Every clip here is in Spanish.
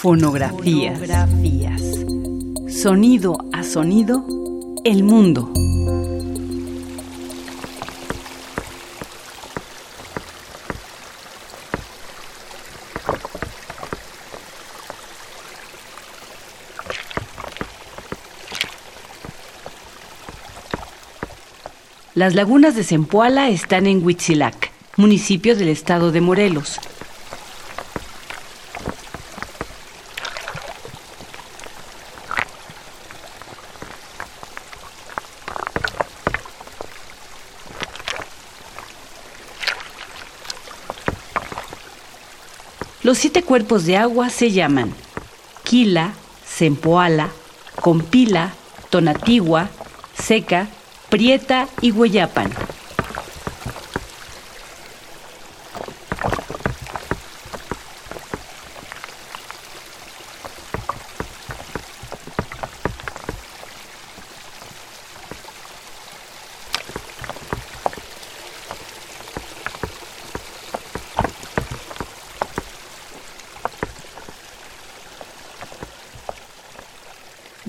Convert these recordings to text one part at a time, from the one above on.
Fonografías. Sonido a sonido, el mundo. Las lagunas de Zempoala están en Huitzilac, municipio del estado de Morelos. Los siete cuerpos de agua se llaman Quila, Zempoala, Compila, Tonatigua, Seca, Prieta y Hueyapan.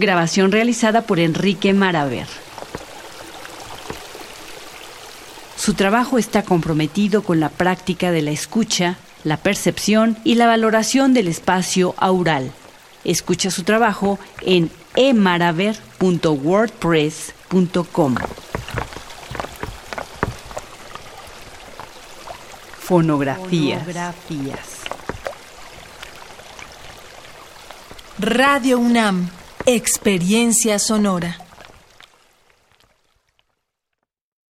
Grabación realizada por Enrique Maraver. Su trabajo está comprometido con la práctica de la escucha, la percepción y la valoración del espacio aural. Escucha su trabajo en emaraver.wordpress.com. Fonografías. Radio UNAM, Experiencia Sonora.